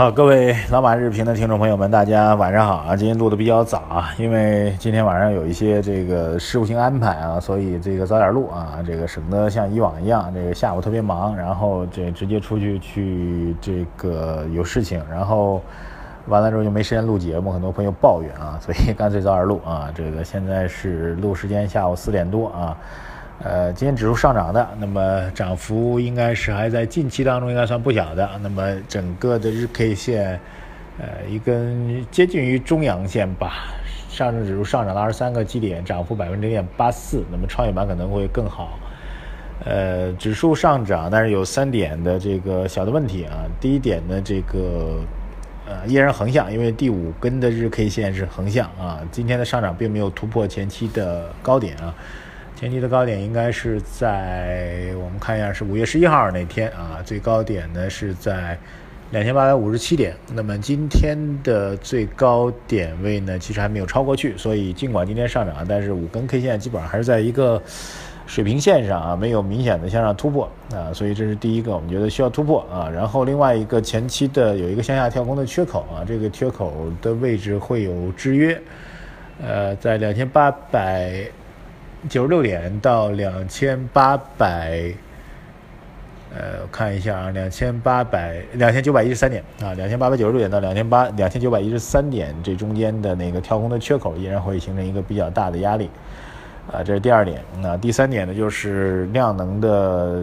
好，各位老马日评的听众朋友们，大家晚上好啊！今天录的比较早啊，因为今天晚上有一些这个事务性安排啊，所以这个早点录啊，这个省得像以往一样，这个下午特别忙，然后这直接出去去这个有事情，然后完了之后就没时间录节目，很多朋友抱怨啊，所以干脆早点录啊。这个现在是录时间下午四点多啊。呃，今天指数上涨的，那么涨幅应该是还在近期当中应该算不小的。那么整个的日 K 线，呃，一根接近于中阳线吧。上证指数上涨了二十三个基点，涨幅百分之零点八四。那么创业板可能会更好。呃，指数上涨，但是有三点的这个小的问题啊。第一点呢，这个呃依然横向，因为第五根的日 K 线是横向啊。今天的上涨并没有突破前期的高点啊。前期的高点应该是在我们看一下，是五月十一号那天啊，最高点呢是在两千八百五十七点。那么今天的最高点位呢，其实还没有超过去，所以尽管今天上涨，但是五根 K 线基本上还是在一个水平线上啊，没有明显的向上突破啊，所以这是第一个，我们觉得需要突破啊。然后另外一个前期的有一个向下跳空的缺口啊，这个缺口的位置会有制约，呃，在两千八百。九十六点到两千八百，呃，看一下啊，两千八百两千九百一十三点啊，两千八百九十六点到两千八两千九百一十三点这中间的那个跳空的缺口依然会形成一个比较大的压力，啊，这是第二点。那第三点呢，就是量能的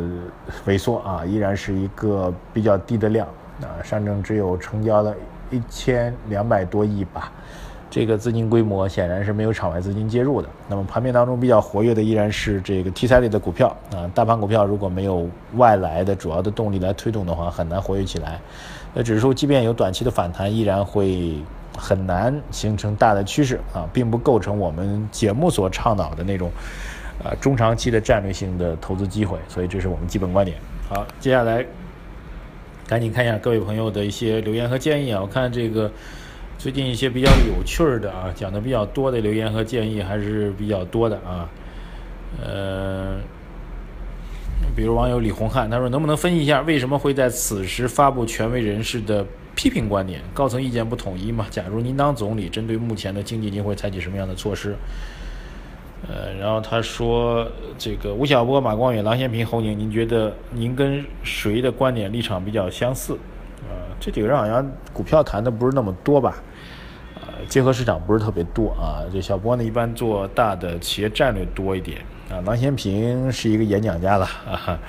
萎缩啊，依然是一个比较低的量啊，上证只有成交了一千两百多亿吧。这个资金规模显然是没有场外资金介入的。那么盘面当中比较活跃的依然是这个题材类的股票啊。大盘股票如果没有外来的主要的动力来推动的话，很难活跃起来。那指数即便有短期的反弹，依然会很难形成大的趋势啊，并不构成我们节目所倡导的那种呃中长期的战略性的投资机会。所以这是我们基本观点。好，接下来赶紧看一下各位朋友的一些留言和建议啊。我看这个。最近一些比较有趣儿的啊，讲的比较多的留言和建议还是比较多的啊。呃，比如网友李洪汉，他说能不能分析一下为什么会在此时发布权威人士的批评观点？高层意见不统一嘛？假如您当总理，针对目前的经济，您会采取什么样的措施？呃，然后他说这个吴晓波、马光远、郎咸平、侯宁，您觉得您跟谁的观点立场比较相似？这几个人好像股票谈的不是那么多吧？呃结合市场不是特别多啊，这小波呢一般做大的企业战略多一点啊。郎咸平是一个演讲家了啊，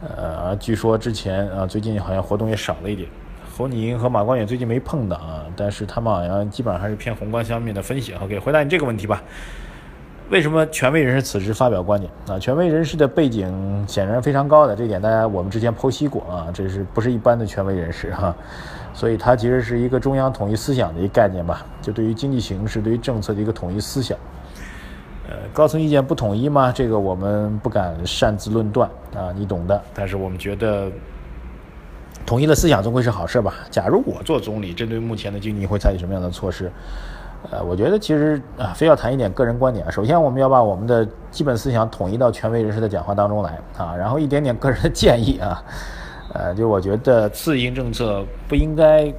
呃，据说之前啊最近好像活动也少了一点。侯宁和马光远最近没碰到啊，但是他们好像基本上还是偏宏观方面的分析。OK，回答你这个问题吧。为什么权威人士此时发表观点啊？权威人士的背景显然非常高的，这一点大家我们之前剖析过啊，这是不是一般的权威人士哈？所以它其实是一个中央统一思想的一个概念吧，就对于经济形势、对于政策的一个统一思想。呃，高层意见不统一吗？这个我们不敢擅自论断啊，你懂的。但是我们觉得，统一的思想总归是好事吧。假如我做总理，针对目前的经济会采取什么样的措施？呃，我觉得其实啊，非要谈一点个人观点啊。首先，我们要把我们的基本思想统一到权威人士的讲话当中来啊，然后一点点个人的建议啊，呃，就我觉得刺激性政策不应该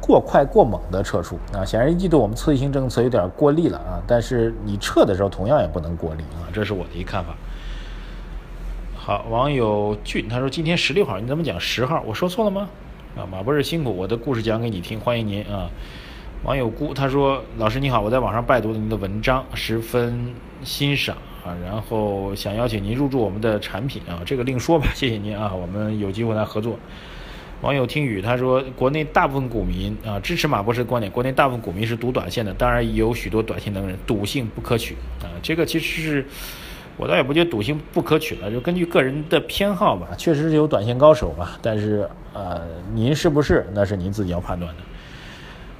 过快过猛的撤出啊。显然一季度我们刺激性政策有点过力了啊，但是你撤的时候同样也不能过力啊，这是我的一看法。好，网友俊他说今天十六号，你怎么讲十号？我说错了吗？啊，马博士辛苦，我的故事讲给你听，欢迎您啊。网友姑他说：“老师你好，我在网上拜读了您的文章，十分欣赏啊，然后想邀请您入驻我们的产品啊，这个另说吧，谢谢您啊，我们有机会来合作。”网友听雨他说：“国内大部分股民啊支持马博士的观点，国内大部分股民是赌短线的，当然也有许多短线能人，赌性不可取啊。这个其实是我倒也不觉得赌性不可取了，就根据个人的偏好吧，确实是有短线高手吧，但是呃，您是不是那是您自己要判断的。”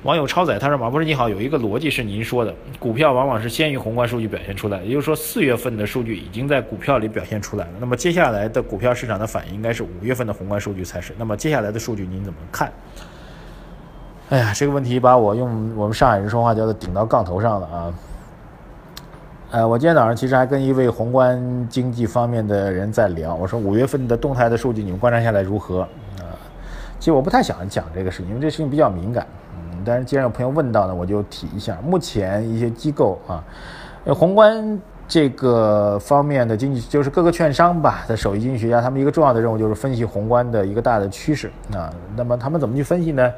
网友超仔他说：“马博士你好，有一个逻辑是您说的，股票往往是先于宏观数据表现出来，也就是说四月份的数据已经在股票里表现出来了。那么接下来的股票市场的反应应该是五月份的宏观数据才是。那么接下来的数据您怎么看？”哎呀，这个问题把我用我们上海人说话叫做顶到杠头上了啊！呃，我今天早上其实还跟一位宏观经济方面的人在聊，我说五月份的动态的数据你们观察下来如何？啊，其实我不太想讲这个事情，因为这事情比较敏感。但是既然有朋友问到呢，我就提一下。目前一些机构啊，宏观这个方面的经济，就是各个券商吧的首席经济学家，他们一个重要的任务就是分析宏观的一个大的趋势啊。那么他们怎么去分析呢？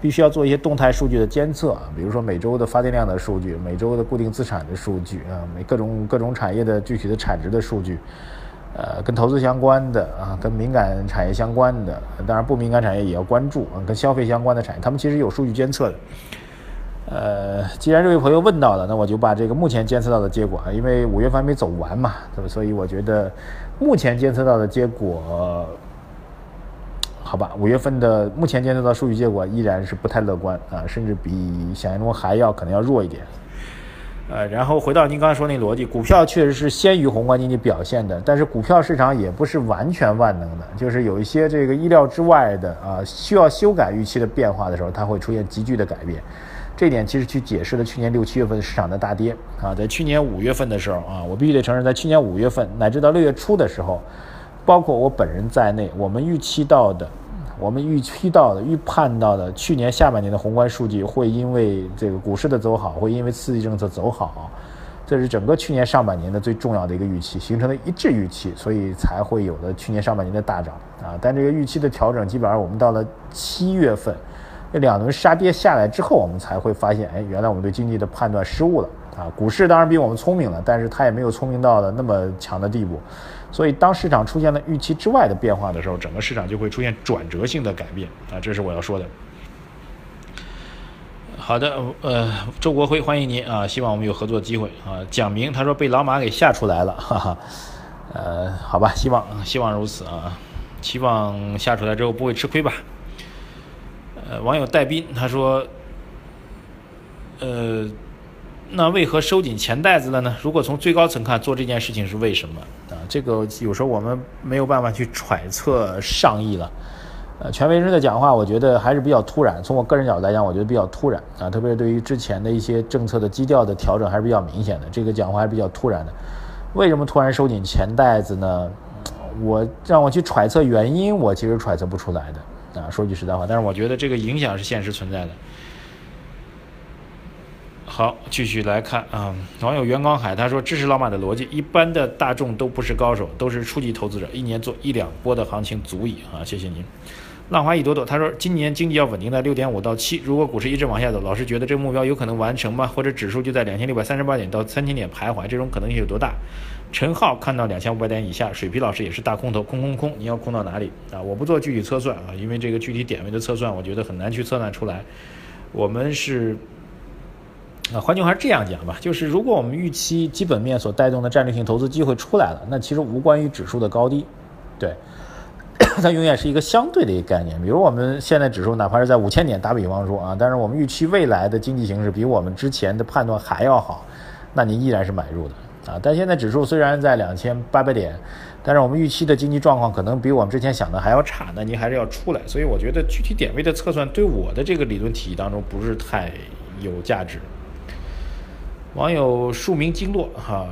必须要做一些动态数据的监测啊，比如说每周的发电量的数据，每周的固定资产的数据啊，每各种各种产业的具体的产值的数据，呃，跟投资相关的啊，跟敏感产业相关的，当然不敏感产业也要关注啊，跟消费相关的产业，他们其实有数据监测的。呃，既然这位朋友问到了，那我就把这个目前监测到的结果啊，因为五月份还没走完嘛，对吧所以我觉得目前监测到的结果。好吧，五月份的目前监测到数据结果依然是不太乐观啊，甚至比想象中还要可能要弱一点。呃，然后回到您刚才说那逻辑，股票确实是先于宏观经济表现的，但是股票市场也不是完全万能的，就是有一些这个意料之外的啊，需要修改预期的变化的时候，它会出现急剧的改变。这点其实去解释了去年六七月份市场的大跌啊，在去年五月份的时候啊，我必须得承认，在去年五月份乃至到六月初的时候。包括我本人在内，我们预期到的，我们预期到的、预判到的，去年下半年的宏观数据会因为这个股市的走好，会因为刺激政策走好，这是整个去年上半年的最重要的一个预期，形成了一致预期，所以才会有了去年上半年的大涨啊。但这个预期的调整，基本上我们到了七月份，那两轮杀跌下来之后，我们才会发现，哎，原来我们对经济的判断失误了啊。股市当然比我们聪明了，但是它也没有聪明到了那么强的地步。所以，当市场出现了预期之外的变化的时候，整个市场就会出现转折性的改变啊！这是我要说的。好的，呃，周国辉，欢迎您啊！希望我们有合作机会啊！蒋明他说被老马给吓出来了，哈哈。呃，好吧，希望希望如此啊！期望吓出来之后不会吃亏吧？呃，网友戴斌他说，呃。那为何收紧钱袋子了呢？如果从最高层看，做这件事情是为什么啊？这个有时候我们没有办法去揣测上意了。呃，权威人士的讲话，我觉得还是比较突然。从我个人角度来讲，我觉得比较突然啊，特别是对于之前的一些政策的基调的调整，还是比较明显的。这个讲话还是比较突然的。为什么突然收紧钱袋子呢？我让我去揣测原因，我其实揣测不出来的啊。说句实在话，但是我觉得这个影响是现实存在的。好，继续来看啊，网友袁光海他说支持老马的逻辑，一般的大众都不是高手，都是初级投资者，一年做一两波的行情足以啊，谢谢您。浪花一朵朵他说今年经济要稳定在六点五到七，如果股市一直往下走，老师觉得这个目标有可能完成吗？或者指数就在两千六百三十八点到三千点徘徊，这种可能性有多大？陈浩看到两千五百点以下，水皮老师也是大空头，空空空，你要空到哪里啊？我不做具体测算啊，因为这个具体点位的测算，我觉得很难去测算出来。我们是。啊，换句话是这样讲吧，就是如果我们预期基本面所带动的战略性投资机会出来了，那其实无关于指数的高低，对，它永远是一个相对的一个概念。比如我们现在指数哪怕是在五千点，打比方说啊，但是我们预期未来的经济形势比我们之前的判断还要好，那您依然是买入的啊。但现在指数虽然在两千八百点，但是我们预期的经济状况可能比我们之前想的还要差，那您还是要出来。所以我觉得具体点位的测算对我的这个理论体系当中不是太有价值。网友庶民经络哈，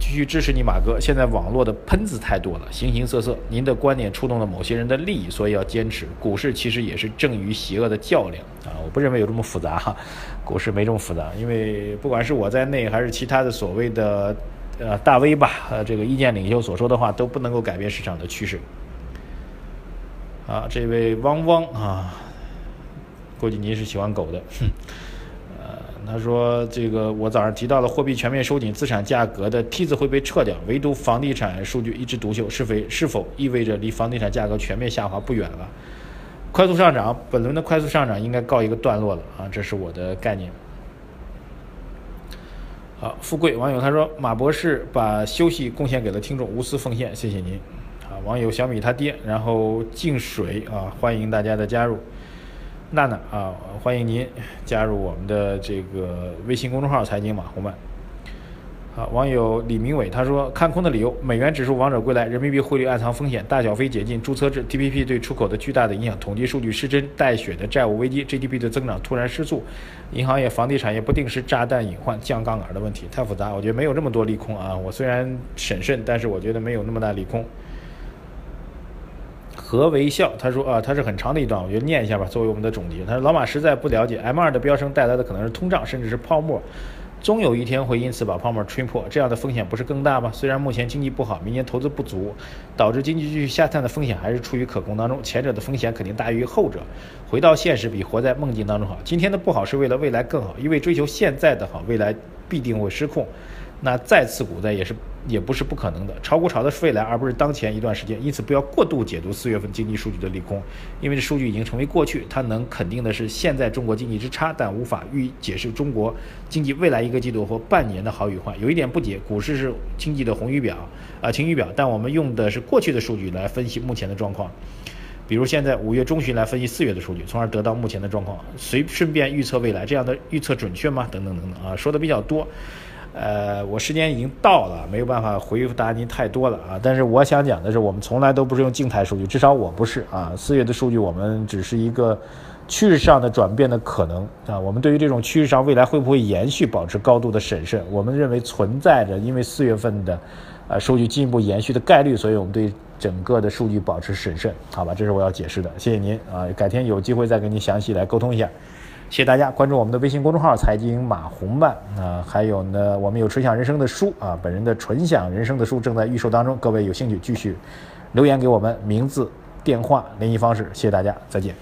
继续支持你马哥。现在网络的喷子太多了，形形色色。您的观点触动了某些人的利益，所以要坚持。股市其实也是正与邪恶的较量啊！我不认为有这么复杂哈，股市没这么复杂。因为不管是我在内，还是其他的所谓的呃大 V 吧，呃这个意见领袖所说的话，都不能够改变市场的趋势。啊，这位汪汪啊，估计您是喜欢狗的，哼。他说：“这个我早上提到了货币全面收紧，资产价格的梯子会被撤掉，唯独房地产数据一枝独秀，是非是否意味着离房地产价格全面下滑不远了？快速上涨，本轮的快速上涨应该告一个段落了啊！这是我的概念。”好，富贵网友他说：“马博士把休息贡献给了听众，无私奉献，谢谢您。”啊，网友小米他爹，然后净水啊，欢迎大家的加入。娜娜啊，欢迎您加入我们的这个微信公众号“财经马红漫”。啊，网友李明伟他说，看空的理由：美元指数王者归来，人民币汇率暗藏风险，大小非解禁，注册制，TPP 对出口的巨大的影响，统计数据失真，带血的债务危机，GDP 的增长突然失速，银行业、房地产业不定时炸弹隐患，降杠杆的问题太复杂，我觉得没有这么多利空啊。我虽然审慎，但是我觉得没有那么大利空。何为笑？他说啊，他是很长的一段，我觉得念一下吧，作为我们的总结。他说老马实在不了解 M 二的飙升带来的可能是通胀，甚至是泡沫，终有一天会因此把泡沫吹破，这样的风险不是更大吗？虽然目前经济不好，明年投资不足，导致经济继续下探的风险还是处于可控当中，前者的风险肯定大于后者。回到现实比活在梦境当中好。今天的不好是为了未来更好，因为追求现在的好，未来必定会失控。那再次股灾也是也不是不可能的，炒股炒的是未来，而不是当前一段时间。因此，不要过度解读四月份经济数据的利空，因为这数据已经成为过去。它能肯定的是现在中国经济之差，但无法预解释中国经济未来一个季度或半年的好与坏。有一点不解，股市是经济的红雨表啊晴雨表，但我们用的是过去的数据来分析目前的状况，比如现在五月中旬来分析四月的数据，从而得到目前的状况，随顺便预测未来，这样的预测准确吗？等等等等啊，说的比较多。呃，我时间已经到了，没有办法回答您太多了啊。但是我想讲的是，我们从来都不是用静态数据，至少我不是啊。四月的数据，我们只是一个趋势上的转变的可能啊。我们对于这种趋势上未来会不会延续，保持高度的审慎。我们认为存在着因为四月份的呃数据进一步延续的概率，所以我们对整个的数据保持审慎，好吧？这是我要解释的。谢谢您啊，改天有机会再跟您详细来沟通一下。谢谢大家关注我们的微信公众号“财经马红漫”啊，还有呢，我们有纯享人生的书啊，本人的纯享人生的书正在预售当中，各位有兴趣继续留言给我们，名字、电话、联系方式，谢谢大家，再见。